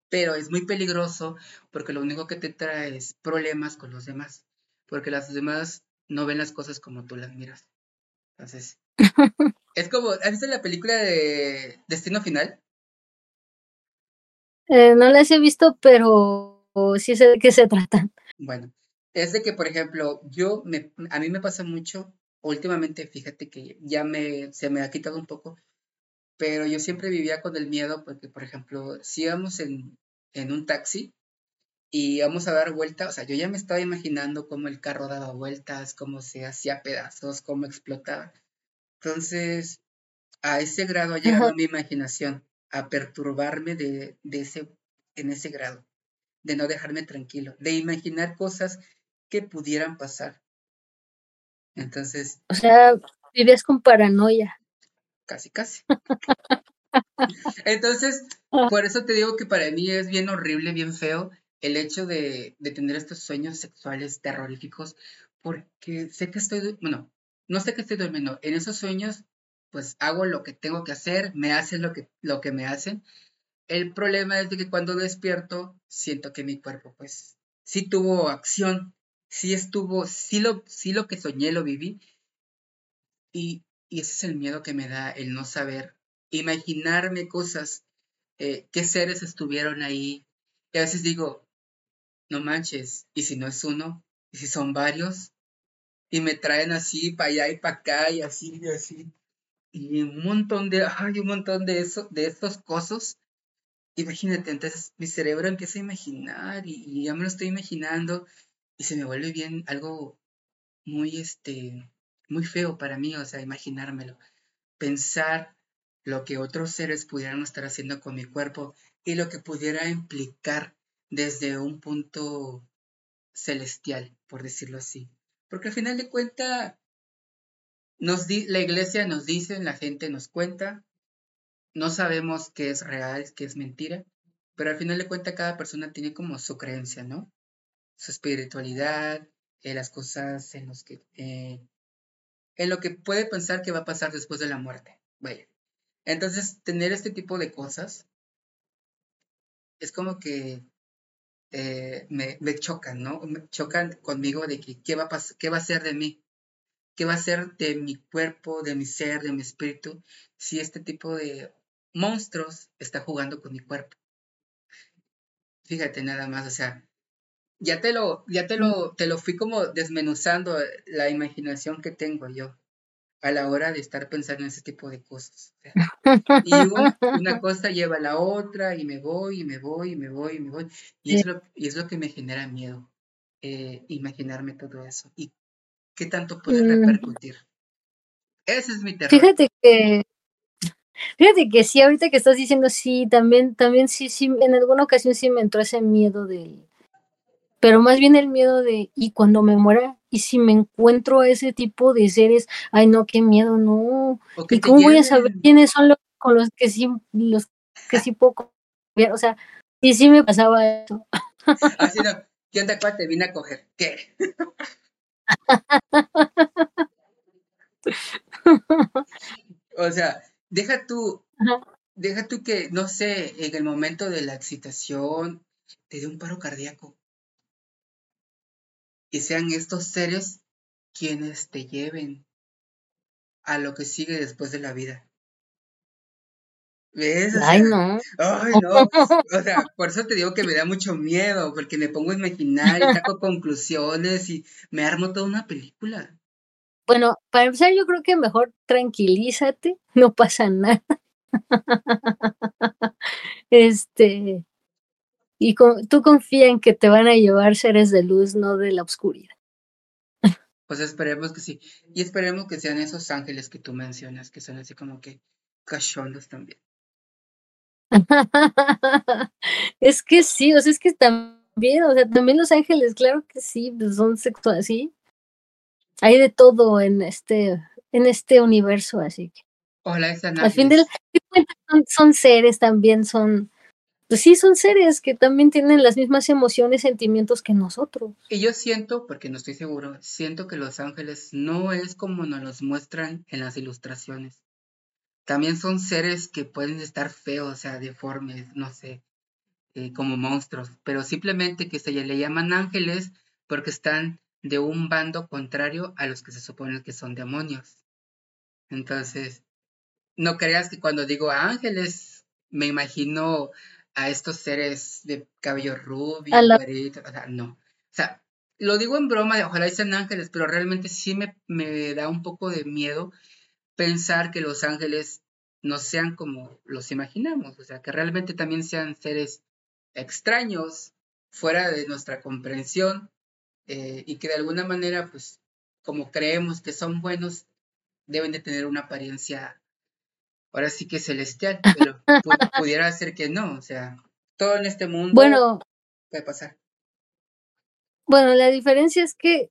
Pero es muy peligroso porque lo único que te trae es problemas con los demás, porque los demás no ven las cosas como tú las miras. Entonces, es como, ¿has visto la película de Destino Final? Eh, no las he visto, pero sí sé de qué se tratan. Bueno, es de que, por ejemplo, yo, me, a mí me pasa mucho, últimamente, fíjate que ya me, se me ha quitado un poco, pero yo siempre vivía con el miedo porque, por ejemplo, si íbamos en, en un taxi y íbamos a dar vuelta, o sea, yo ya me estaba imaginando cómo el carro daba vueltas, cómo se hacía pedazos, cómo explotaba. Entonces, a ese grado ha llegado mi imaginación a perturbarme de, ese, en ese grado, de no dejarme tranquilo, de imaginar cosas que pudieran pasar. Entonces. O sea, vivías con paranoia. Casi, casi. Entonces, Ah. por eso te digo que para mí es bien horrible, bien feo el hecho de, de tener estos sueños sexuales terroríficos, porque sé que estoy, bueno, no sé que estoy durmiendo. En esos sueños, pues hago lo que tengo que hacer, me hacen lo que, lo que me hacen. El problema es de que cuando despierto, siento que mi cuerpo, pues, sí tuvo acción, sí estuvo, sí lo, sí lo que soñé lo viví. Y, y ese es el miedo que me da, el no saber, imaginarme cosas, eh, qué seres estuvieron ahí. Y a veces digo, no manches, ¿y si no es uno? ¿Y si son varios? Y me traen así para allá y para acá y así y así. Y un montón de, ay, un montón de eso, de estos cosas. Imagínate, entonces mi cerebro empieza a imaginar y, y ya me lo estoy imaginando y se me vuelve bien algo muy, este, muy feo para mí, o sea, imaginármelo. Pensar lo que otros seres pudieran estar haciendo con mi cuerpo y lo que pudiera implicar desde un punto celestial, por decirlo así. Porque al final de cuentas, nos di- la iglesia nos dice, la gente nos cuenta, no sabemos qué es real, qué es mentira, pero al final de cuentas cada persona tiene como su creencia, ¿no? Su espiritualidad, eh, las cosas en los que, eh, en lo que puede pensar que va a pasar después de la muerte. Vaya. Entonces, tener este tipo de cosas es como que eh, me, chocan, ¿no? Me chocan conmigo de que qué va a qué va a ser de mí, qué va a ser de mi cuerpo, de mi ser, de mi espíritu, si este tipo de monstruos está jugando con mi cuerpo. Fíjate nada más, o sea, ya te lo, ya te lo, te lo fui como desmenuzando eh, la imaginación que tengo yo a la hora de estar pensando en ese tipo de cosas. y una, una cosa lleva a la otra y me voy y me voy y me voy y me voy. Y es lo, y es lo que me genera miedo, eh, imaginarme todo eso. ¿Y qué tanto puede repercutir? Ese es mi terror. Fíjate que, fíjate que sí, ahorita que estás diciendo sí, también, también sí, sí, en alguna ocasión sí me entró ese miedo del, pero más bien el miedo de, y cuando me muera, y si me encuentro a ese tipo de seres, ay no, qué miedo, no. ¿Y te cómo voy a saber quiénes son los con los que sí, los que sí puedo confiar? O sea, y sí me pasaba eso. Así no. ¿Qué onda, cuate? Vine a coger. ¿Qué? O sea, deja tú, Ajá. deja tú que, no sé, en el momento de la excitación te dé un paro cardíaco. Y sean estos seres quienes te lleven a lo que sigue después de la vida. ¿Ves? Ay, no. ay, no. O sea, por eso te digo que me da mucho miedo, porque me pongo a imaginar y saco conclusiones y me armo toda una película. Bueno, para empezar, yo creo que mejor tranquilízate, no pasa nada. Este, y con- tú confía en que te van a llevar seres de luz, no de la oscuridad. Pues esperemos que sí. Y esperemos que sean esos ángeles que tú mencionas, que son así como que cachondos también. Es que sí, o sea, es que también, o sea, también los ángeles, claro que sí, pues son sexuales, sí. Hay de todo en este, en este universo, así que sean al fin del son, son seres también, son, pues sí, son seres que también tienen las mismas emociones, sentimientos que nosotros. Y yo siento, porque no estoy seguro, siento que los ángeles no es como nos los muestran en las ilustraciones. También son seres que pueden estar feos, o sea, deformes, no sé, eh, como monstruos, pero simplemente que se le llaman ángeles porque están de un bando contrario a los que se supone que son demonios. Entonces, no creas que cuando digo ángeles me imagino a estos seres de cabello rubio, la- o sea, no. O sea, lo digo en broma de ojalá sean ángeles, pero realmente sí me, me da un poco de miedo pensar que los ángeles no sean como los imaginamos, o sea, que realmente también sean seres extraños, fuera de nuestra comprensión, eh, y que de alguna manera, pues, como creemos que son buenos, deben de tener una apariencia, ahora sí que celestial, pero pu- pudiera ser que no, o sea, todo en este mundo Bueno, puede pasar. Bueno, la diferencia es que,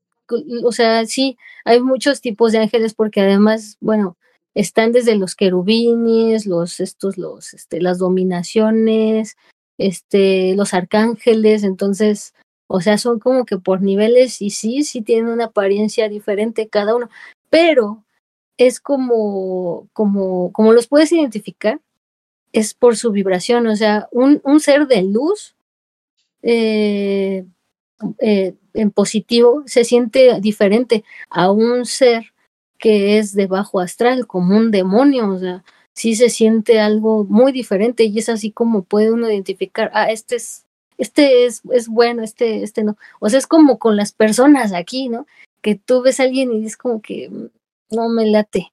o sea, sí, hay muchos tipos de ángeles porque además, bueno, están desde los querubines, los, estos, los, este, las dominaciones, este, los arcángeles, entonces, o sea, son como que por niveles y sí, sí tienen una apariencia diferente cada uno, pero es como, como, como los puedes identificar, es por su vibración, o sea, un, un ser de luz eh, eh, en positivo se siente diferente a un ser que es de bajo astral, como un demonio, o sea, sí se siente algo muy diferente y es así como puede uno identificar, ah, este es, este es, es bueno, este, este no. O sea, es como con las personas aquí, ¿no? Que tú ves a alguien y es como que no me late.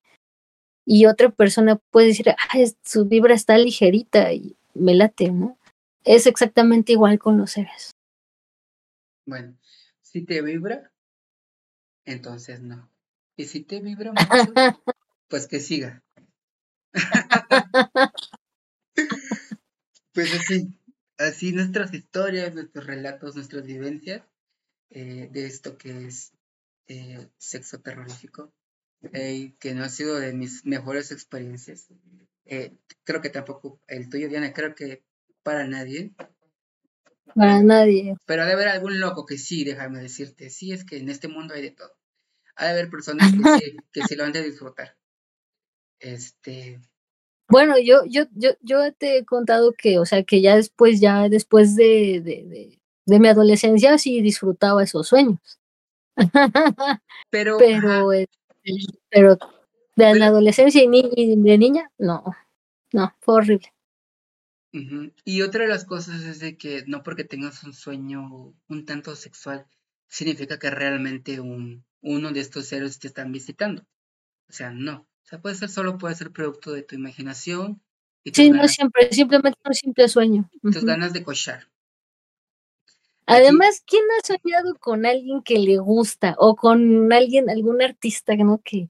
Y otra persona puede decir, ah, su vibra está ligerita y me late, ¿no? Es exactamente igual con los seres. Bueno, si te vibra, entonces no. Y si te vibra mucho, pues que siga. pues así, así nuestras historias, nuestros relatos, nuestras vivencias eh, de esto que es eh, sexo terrorífico, eh, que no ha sido de mis mejores experiencias. creo que tampoco el tuyo, Diana, creo que para nadie. Para nadie. Pero debe haber algún loco que sí, déjame decirte, sí, es que en este mundo hay de todo. Hay de haber personas que sí, que sí lo han de disfrutar. Este. Bueno, yo, yo, yo, yo te he contado que, o sea, que ya después, ya después de, de, de, mi adolescencia sí disfrutaba esos sueños. pero, pero, pero de la adolescencia y, de niña, no, no, fue horrible. Y otra de las cosas es de que no porque tengas un sueño un tanto sexual, significa que realmente un, uno de estos seres te están visitando. O sea, no. O sea, puede ser solo, puede ser producto de tu imaginación. Y sí, no siempre, simplemente un simple sueño. Tus ganas de cochar. Además, ¿quién ha soñado con alguien que le gusta o con alguien, algún artista ¿no? que,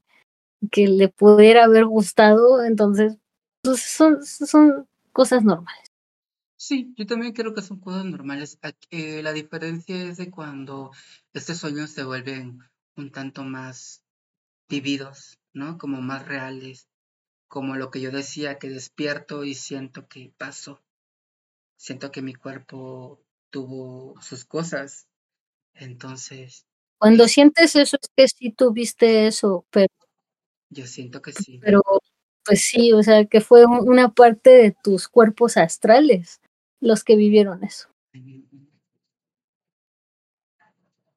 que le pudiera haber gustado? Entonces, pues son, son cosas normales. Sí, yo también creo que son cosas normales. Eh, la diferencia es de cuando estos sueños se vuelven un tanto más vividos, ¿no? Como más reales, como lo que yo decía, que despierto y siento que pasó. Siento que mi cuerpo tuvo sus cosas. Entonces. Cuando sientes eso es que sí tuviste eso, pero. Yo siento que sí. Pero, pues sí, o sea, que fue una parte de tus cuerpos astrales los que vivieron eso.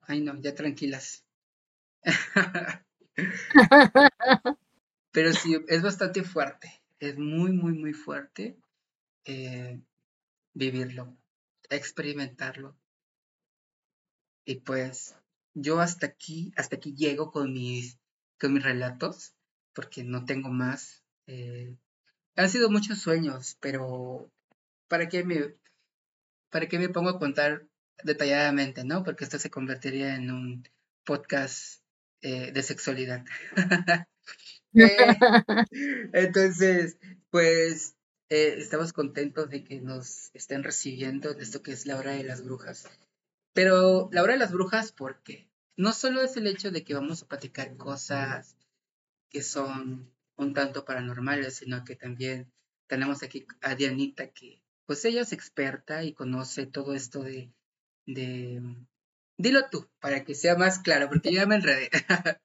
Ay, no, ya tranquilas. Pero sí, es bastante fuerte, es muy, muy, muy fuerte eh, vivirlo, experimentarlo. Y pues yo hasta aquí, hasta aquí llego con mis, con mis relatos, porque no tengo más. Eh, han sido muchos sueños, pero ¿para qué me, para qué me pongo a contar detalladamente, no? Porque esto se convertiría en un podcast eh, de sexualidad. Eh, entonces, pues eh, estamos contentos de que nos estén recibiendo de esto que es la hora de las brujas. Pero la hora de las brujas, ¿por qué? No solo es el hecho de que vamos a platicar cosas que son un tanto paranormales, sino que también tenemos aquí a Dianita que pues ella es experta y conoce todo esto de, de Dilo tú, para que sea más claro, porque ya me enredé.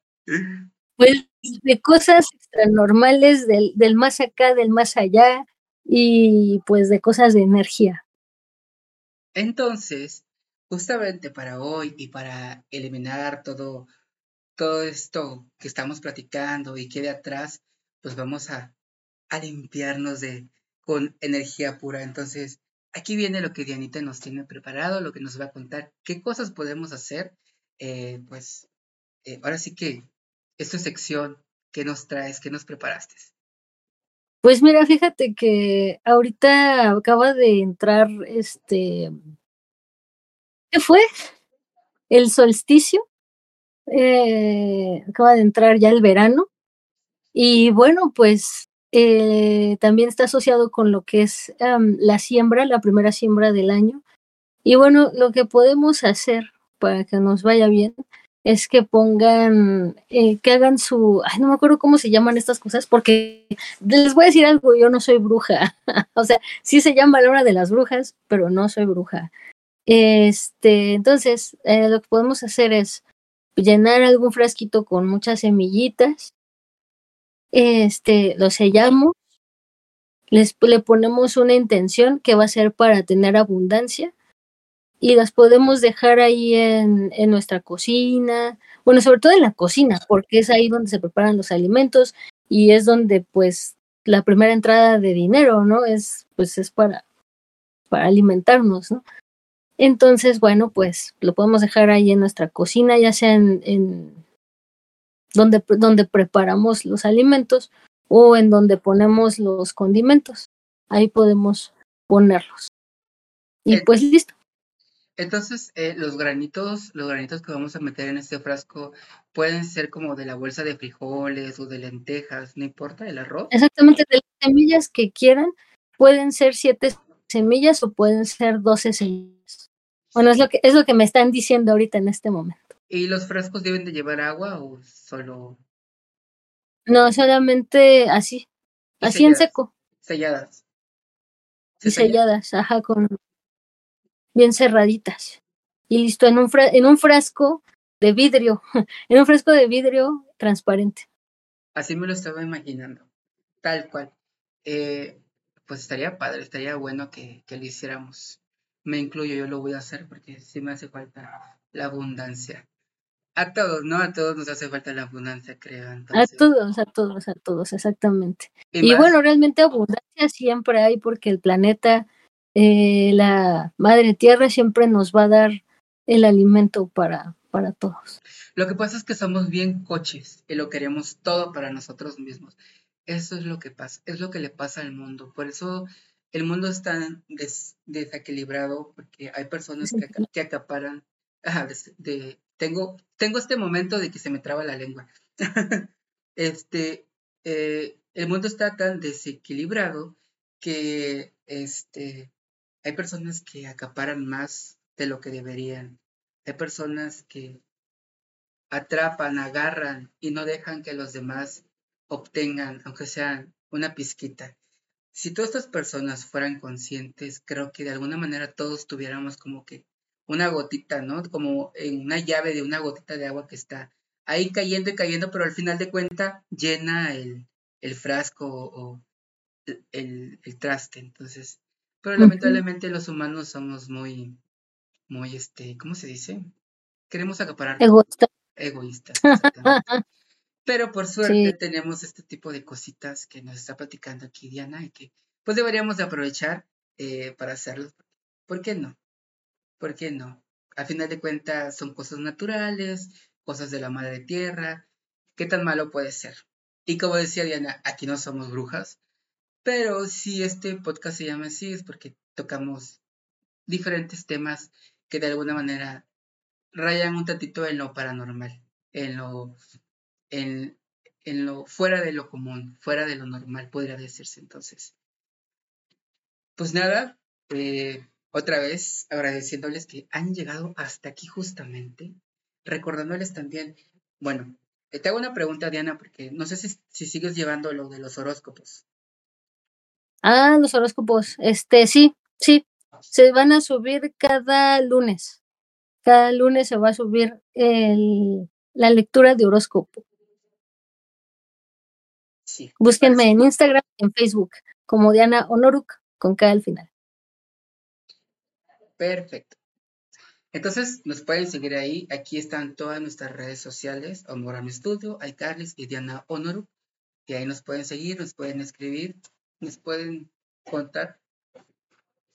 pues de cosas extranormales, del, del más acá, del más allá, y pues de cosas de energía. Entonces, justamente para hoy y para eliminar todo, todo esto que estamos platicando y quede atrás, pues vamos a, limpiarnos de con energía pura. Entonces, aquí viene lo que Dianita nos tiene preparado, lo que nos va a contar, qué cosas podemos hacer. Eh, pues eh, ahora sí que esta sección, ¿qué nos traes? ¿Qué nos preparaste? Pues mira, fíjate que ahorita acaba de entrar este. ¿Qué fue? El solsticio. Eh, acaba de entrar ya el verano. Y bueno, pues eh, también está asociado con lo que es la siembra, la primera siembra del año. Y bueno, lo que podemos hacer para que nos vaya bien es que pongan, eh, que hagan su, ay, no me acuerdo cómo se llaman estas cosas, porque les voy a decir algo, yo no soy bruja, o sea, sí se llama la hora de las brujas, pero no soy bruja. Este, entonces, eh, lo que podemos hacer es llenar algún frasquito con muchas semillitas, este, lo sellamos, les, le ponemos una intención que va a ser para tener abundancia y las podemos dejar ahí en, en, nuestra cocina, bueno, sobre todo en la cocina, porque es ahí donde se preparan los alimentos y es donde pues la primera entrada de dinero, ¿no? Es pues es para, para alimentarnos, ¿no? Entonces, bueno, pues lo podemos dejar ahí en nuestra cocina, ya sea en, en donde, donde preparamos los alimentos o en donde ponemos los condimentos. Ahí podemos ponerlos. Y pues listo. Entonces, eh, los granitos, los granitos que vamos a meter en este frasco pueden ser como de la bolsa de frijoles o de lentejas, no importa, el arroz. Exactamente, de las semillas que quieran, pueden ser siete semillas o pueden ser doce semillas. Bueno, es lo que es lo que me están diciendo ahorita en este momento. ¿Y los frascos deben de llevar agua o solo? No, solamente así, así selladas, en seco. Selladas. Y selladas, ajá, con bien cerraditas. Y listo, en un, fra en un frasco de vidrio, en un frasco de vidrio transparente. Así me lo estaba imaginando, tal cual. Eh, pues estaría padre, estaría bueno que, que, lo hiciéramos. Me incluyo, yo lo voy a hacer porque sí me hace falta la abundancia. A todos, ¿no? A todos nos hace falta la abundancia, creo. Entonces... A todos, a todos, a todos, exactamente. Y, y bueno, realmente abundancia siempre hay porque el planeta eh, la madre tierra siempre nos va a dar el alimento para, para todos. Lo que pasa es que somos bien coches y lo queremos todo para nosotros mismos. Eso es lo que pasa, es lo que le pasa al mundo. Por eso el mundo está des, desequilibrado porque hay personas que, que acaparan. Ajá, de, de, tengo, tengo este momento de que se me traba la lengua. este, eh, el mundo está tan desequilibrado que este, hay personas que acaparan más de lo que deberían. Hay personas que atrapan, agarran y no dejan que los demás obtengan, aunque sean una pizquita. Si todas estas personas fueran conscientes, creo que de alguna manera todos tuviéramos como que una gotita, ¿no? Como en una llave de una gotita de agua que está ahí cayendo y cayendo, pero al final de cuenta llena el, frasco o el, el, traste. Entonces, pero lamentablemente los humanos somos muy, muy, este, ¿cómo se dice? Queremos acaparar. Egoísta. Egoístas. Pero por suerte sí. tenemos este tipo de cositas que nos está platicando aquí Diana y que pues deberíamos de aprovechar eh, para hacerlo. ¿Por qué no? ¿Por qué no? Al final de cuentas son cosas naturales, cosas de la madre tierra. ¿Qué tan malo puede ser? Y como decía Diana, aquí no somos brujas, pero si este podcast se llama así es porque tocamos diferentes temas que de alguna manera rayan un tantito en lo paranormal, en lo, en, en lo fuera de lo común, fuera de lo normal, podría decirse entonces. Pues nada, eh, otra vez agradeciéndoles que han llegado hasta aquí justamente, recordándoles también, bueno, te hago una pregunta, Diana, porque no sé si, si sigues llevando lo de los horóscopos. Ah, los horóscopos. Este, sí, sí. Se van a subir cada lunes. Cada lunes se va a subir el, la lectura de horóscopo. Sí, Búsquenme en Instagram y en Facebook como Diana Honoruk con K al final. Perfecto. Entonces nos pueden seguir ahí. Aquí están todas nuestras redes sociales: Honorable Studio, iCarlis y Diana Honoruk. Y ahí nos pueden seguir, nos pueden escribir nos pueden contar,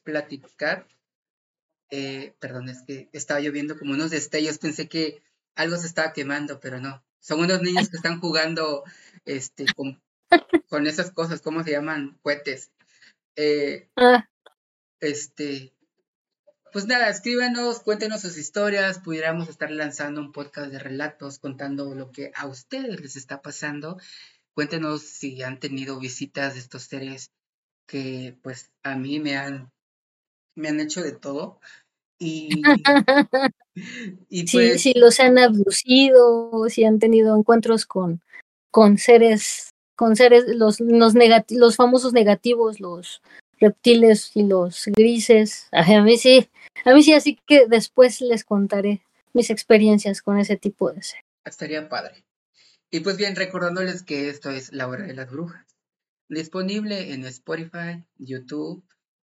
platicar. Eh, perdón, es que estaba lloviendo como unos destellos, pensé que algo se estaba quemando, pero no. Son unos niños que están jugando este, con, con esas cosas, ¿cómo se llaman? Cohetes. Eh, ah. Este, pues nada, escríbanos, cuéntenos sus historias, pudiéramos estar lanzando un podcast de relatos contando lo que a ustedes les está pasando Cuéntenos si han tenido visitas de estos seres que pues a mí me han, me han hecho de todo. Y, y Sí, pues, si los han abducido, si han tenido encuentros con, con seres, con seres, los, los, negati- los famosos negativos, los reptiles y los grises. A mí sí, a mí sí, así que después les contaré mis experiencias con ese tipo de seres. estaría padre. Y pues bien, recordándoles que esto es La Hora de las Brujas. Disponible en Spotify, YouTube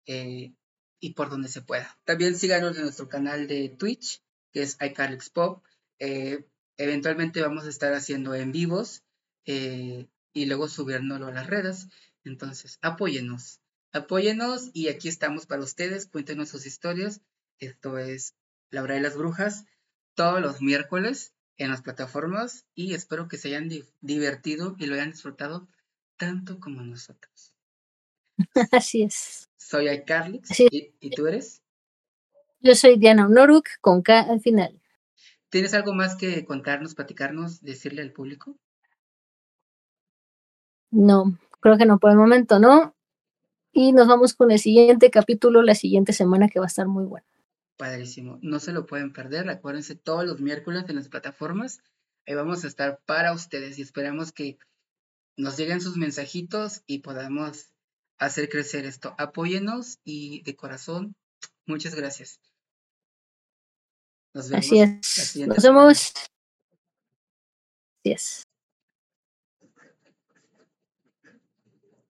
eh, y por donde se pueda. También síganos en nuestro canal de Twitch, que es iCarlix Pop. Eh, eventualmente vamos a estar haciendo en vivos eh, y luego subiéndolo a las redes. Entonces, apóyenos. Apóyenos y aquí estamos para ustedes. Cuéntenos sus historias. Esto es La Hora de las Brujas todos los miércoles en las plataformas y espero que se hayan di- divertido y lo hayan disfrutado tanto como nosotros. Así es. Soy iCarlix y, y tú eres. Yo soy Diana Honoruk con K al final. ¿Tienes algo más que contarnos, platicarnos, decirle al público? No, creo que no por el momento, ¿no? Y nos vamos con el siguiente capítulo la siguiente semana que va a estar muy bueno. Padrísimo. No se lo pueden perder. Acuérdense todos los miércoles en las plataformas. Ahí vamos a estar para ustedes y esperamos que nos lleguen sus mensajitos y podamos hacer crecer esto. Apóyenos y de corazón, muchas gracias. Nos vemos Así es. Nos vemos. Así es.